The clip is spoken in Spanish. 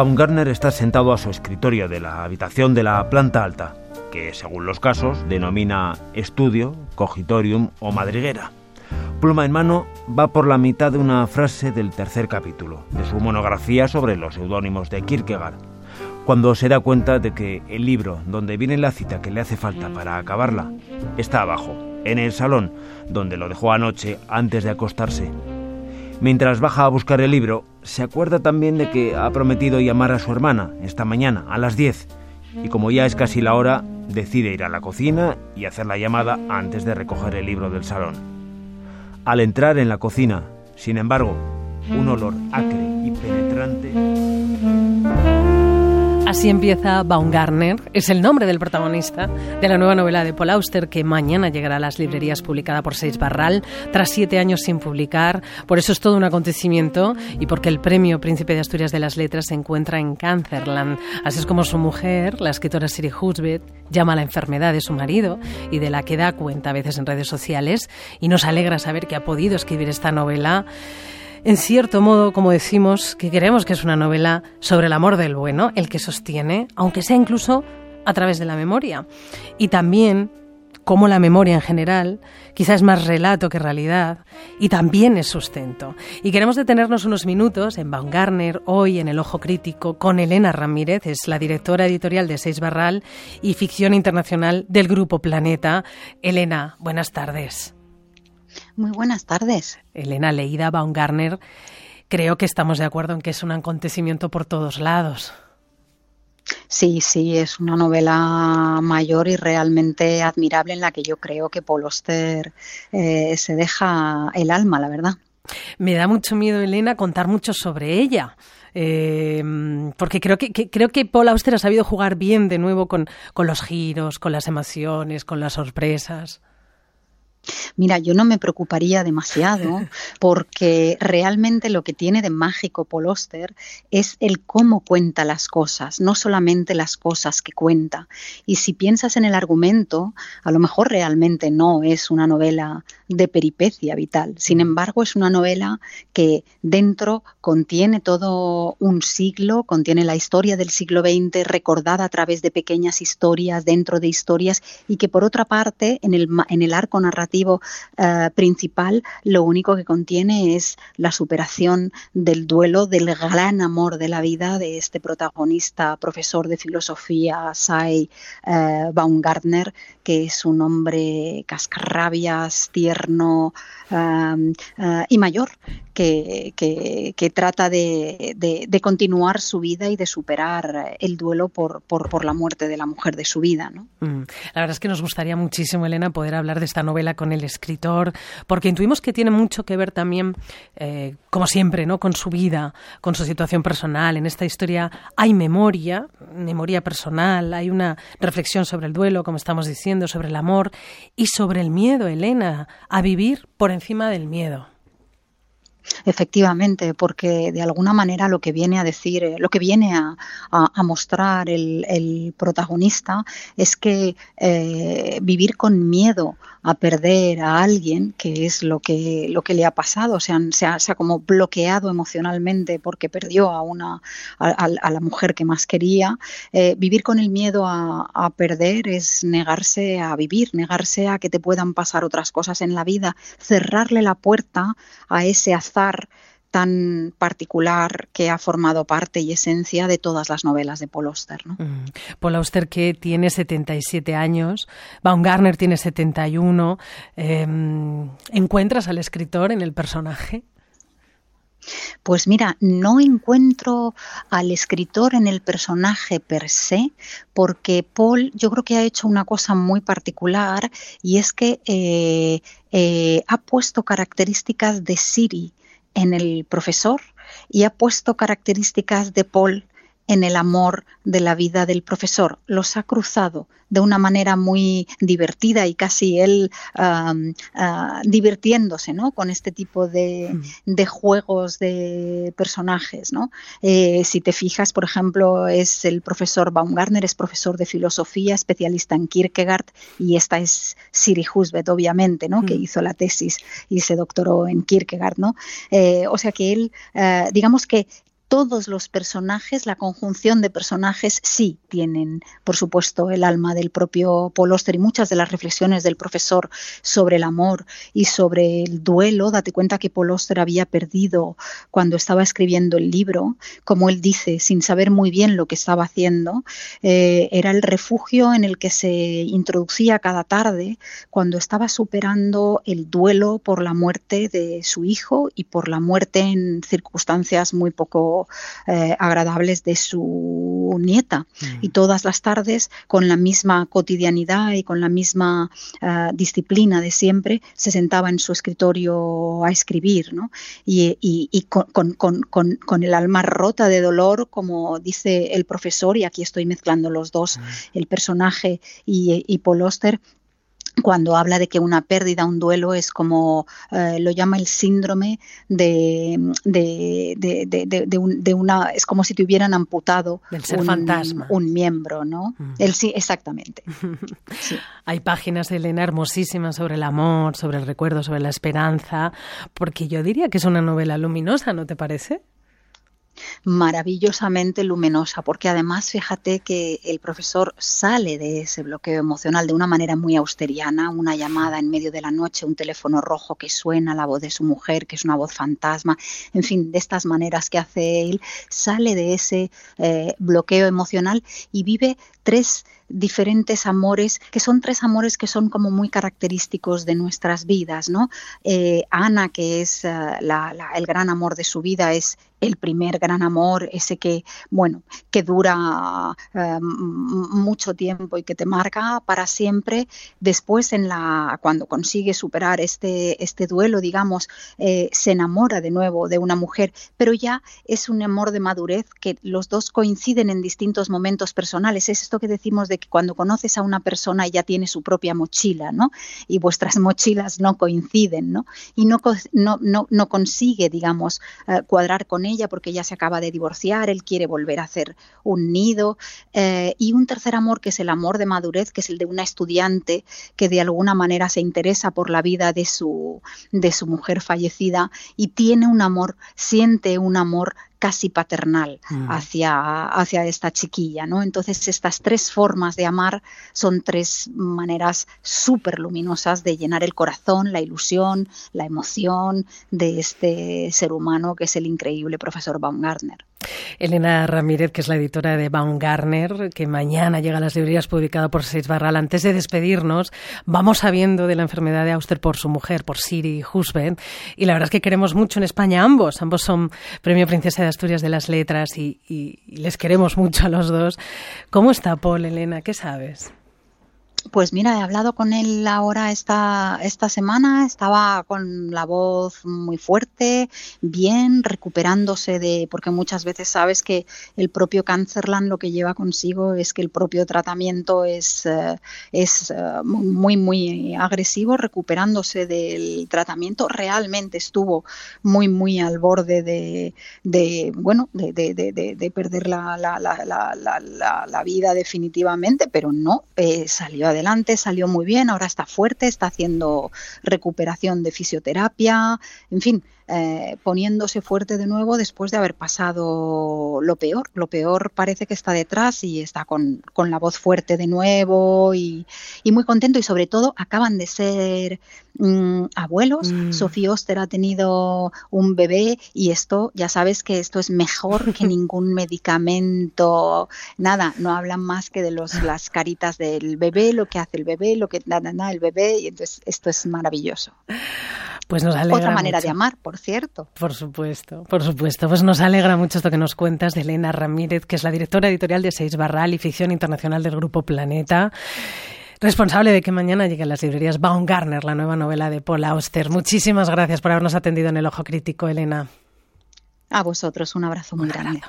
Baumgartner está sentado a su escritorio de la habitación de la planta alta, que según los casos denomina estudio, cogitorium o madriguera. Pluma en mano va por la mitad de una frase del tercer capítulo de su monografía sobre los seudónimos de Kierkegaard, cuando se da cuenta de que el libro donde viene la cita que le hace falta para acabarla está abajo, en el salón, donde lo dejó anoche antes de acostarse Mientras baja a buscar el libro, se acuerda también de que ha prometido llamar a su hermana esta mañana a las 10 y como ya es casi la hora, decide ir a la cocina y hacer la llamada antes de recoger el libro del salón. Al entrar en la cocina, sin embargo, un olor acre y penetrante Así empieza Baumgartner, es el nombre del protagonista de la nueva novela de Paul Auster que mañana llegará a las librerías publicada por Seis Barral, tras siete años sin publicar. Por eso es todo un acontecimiento y porque el premio Príncipe de Asturias de las Letras se encuentra en Cancerland. Así es como su mujer, la escritora Siri Husbeth, llama a la enfermedad de su marido y de la que da cuenta a veces en redes sociales y nos alegra saber que ha podido escribir esta novela en cierto modo, como decimos, que queremos que es una novela sobre el amor del bueno, el que sostiene, aunque sea incluso a través de la memoria. Y también como la memoria en general quizás es más relato que realidad y también es sustento. Y queremos detenernos unos minutos en Baumgartner, hoy en El Ojo Crítico, con Elena Ramírez, es la directora editorial de Seis Barral y ficción internacional del Grupo Planeta. Elena, buenas tardes. Muy buenas tardes. Elena Leida Baumgartner, creo que estamos de acuerdo en que es un acontecimiento por todos lados. Sí, sí, es una novela mayor y realmente admirable en la que yo creo que Paul Auster eh, se deja el alma, la verdad. Me da mucho miedo, Elena, contar mucho sobre ella. Eh, porque creo que, creo que Paul Auster ha sabido jugar bien de nuevo con los giros, con las emociones, con las sorpresas. Mira, yo no me preocuparía demasiado porque realmente lo que tiene de mágico Paul es el cómo cuenta las cosas, no solamente las cosas que cuenta. Y si piensas en el argumento, a lo mejor realmente no es una novela de peripecia vital. Sin mm. embargo, es una novela que dentro contiene todo un siglo, contiene la historia del siglo XX recordada a través de pequeñas historias dentro de historias y que por otra parte en el, en el arco narrativo eh, principal lo único que contiene es la superación del duelo, del gran amor de la vida de este protagonista, profesor de filosofía, Sai eh, Baumgartner, que es un hombre cascarrabias, tierno eh, y mayor, que, trata de, continuar su vida y de superar el duelo por, por, la muerte de la mujer de su vida. ¿no? Mm. La verdad es que nos gustaría muchísimo, Elena, poder hablar de esta novela con el escritor, porque intuimos que tiene mucho que ver también, eh, como siempre, ¿no? con su vida, con su situación personal. En esta historia hay memoria, memoria personal, hay una reflexión sobre el duelo, como estamos diciendo, sobre el amor y sobre el miedo, Elena, a vivir por encima del miedo. Efectivamente, porque de alguna manera lo que viene a decir, eh, lo que viene a, mostrar el, protagonista es que eh, vivir con miedo a perder a alguien, que es lo que, lo que le ha pasado, o sea, se ha, como bloqueado emocionalmente porque perdió a, una, a, la mujer que más quería, eh, vivir con el miedo a, a perder es negarse a vivir, negarse a que te puedan pasar otras cosas en la vida, cerrarle la puerta a ese azar tan particular que ha formado parte y esencia de todas las novelas de Paul Auster. ¿no? Mm. Paul Auster que tiene 77 años, Baumgartner tiene 71. Em, ¿Encuentras al escritor en el personaje? Pues mira, no encuentro al escritor en el personaje per se, porque Paul yo creo que ha hecho una cosa muy particular y es que eh, eh, ha puesto características de Siri en el profesor y ha puesto características de Paul en el amor de la vida del profesor. Los ha cruzado de una manera muy divertida y casi él ah, divirtiéndose ¿no? con este tipo de, mm. de juegos de personajes. ¿no? Eh, si te fijas, por ejemplo, es el profesor Baumgartner, es profesor de filosofía, especialista en Kierkegaard, y esta es Siri Husbeth, obviamente, ¿no? que mm. hizo la tesis y se doctoró en Kierkegaard. ¿no? Eh, o sea que él, eh, digamos que todos los personajes, la conjunción de personajes sí tienen, por supuesto, el alma del propio Paul y muchas de las reflexiones del profesor sobre el amor y sobre el duelo. Date cuenta que Paul había perdido cuando estaba escribiendo el libro, como él dice, sin saber muy bien lo que estaba haciendo. Eh, era el refugio en el que se introducía cada tarde cuando estaba superando el duelo por la muerte de su hijo y por la muerte en circunstancias muy poco eh, agradables de su nieta. Mm. Y todas las tardes, con la misma cotidianidad y con la misma eh, disciplina de siempre, se sentaba en su escritorio a escribir, ¿no? Y, con, el alma rota de dolor, como dice el profesor, y aquí estoy mezclando los dos, mm. el personaje y, y Paul Oster, cuando habla de que una pérdida, un duelo es como eh, lo llama el síndrome de, de, una, es como si te hubieran amputado un, fantasma. un miembro, ¿no? Mm. El, sí, exactamente. Hay páginas de Elena hermosísimas sobre el amor, sobre el recuerdo, sobre la esperanza, porque yo diría que es una novela luminosa, ¿no te parece? Maravillosamente luminosa, porque además fíjate que el profesor sale de ese bloqueo emocional de una manera muy austeriana, una llamada en medio de la noche, un teléfono rojo que suena, la voz de su mujer, que es una voz fantasma, en fin, de estas maneras que hace él, sale de ese eh, bloqueo emocional y vive tres diferentes amores, que son tres amores que son como muy característicos de nuestras vidas, ¿no? Eh, Ana, que es eh, el gran amor de su vida, es el primer gran amor, ese que, bueno, que dura eh, mucho tiempo y que te marca para siempre. Después, en la, cuando consigue superar este, este duelo, digamos, se enamora de nuevo de una mujer, pero ya es un amor de madurez que los dos coinciden en distintos momentos personales. Es esto que decimos de que cuando conoces a una persona ya tiene su propia mochila, ¿no? Y vuestras mochilas no coinciden, ¿no? Y no, no, no, no consigue, digamos, eh, cuadrar con ella porque ya se acaba de divorciar, él quiere volver a hacer un nido. Eh, y un tercer amor que es el amor de madurez, que es el de una estudiante que de alguna manera se interesa por la vida de su, de su mujer fallecida y tiene un amor, siente un amor casi paternal mm. hacia, hacia esta chiquilla, ¿no? Entonces estas tres formas de amar son tres maneras súper luminosas de llenar el corazón, la ilusión, la emoción de este ser humano que es el increíble profesor Baumgartner. Elena Ramírez, que es la editora de Baumgartner, que mañana llega a las librerías publicada por Seis Barral. Antes de despedirnos, vamos sabiendo de la enfermedad de Auster por su mujer, por Siri Husband, y la verdad es que queremos mucho en España ambos. Ambos son Premio Princesa de Asturias de las Letras y, y les queremos mucho a los dos. ¿Cómo está Paul, Elena? ¿Qué sabes? Pues mira, he hablado con él ahora esta, esta semana, estaba con la voz muy fuerte, bien, recuperándose de, porque muchas veces sabes que el propio Cancerland lo que lleva consigo es que el propio tratamiento es, eh, es eh, muy, muy agresivo, recuperándose del tratamiento, realmente estuvo muy, muy al borde de, de bueno, de, de, de, perder la, la, la, la, vida definitivamente, pero no, eh, salió adelante, salió muy bien, ahora está fuerte, está haciendo recuperación de fisioterapia, en fin, eh, poniéndose fuerte de nuevo después de haber pasado lo peor. Lo peor parece que está detrás y está con, la voz fuerte de nuevo y, muy contento y sobre todo acaban de ser mm, abuelos. Mm. Sofía Oster ha tenido un bebé y esto, ya sabes que esto es mejor que ningún medicamento, nada, no hablan más que de los, las caritas del bebé, lo que hace el bebé, lo que nada, nada, el bebé y entonces esto es maravilloso. Pues nos alegra Otra manera de amar, por cierto. Por supuesto, por supuesto. Pues nos alegra mucho esto que nos cuentas de Elena Ramírez, que es la directora editorial de Seis Barral y Ficción Internacional del Grupo Planeta responsable de que mañana llegue a las librerías Baumgartner, la nueva novela de Paul Auster. Muchísimas gracias por habernos atendido en el Ojo Crítico, Elena. A vosotros, un abrazo muy grande.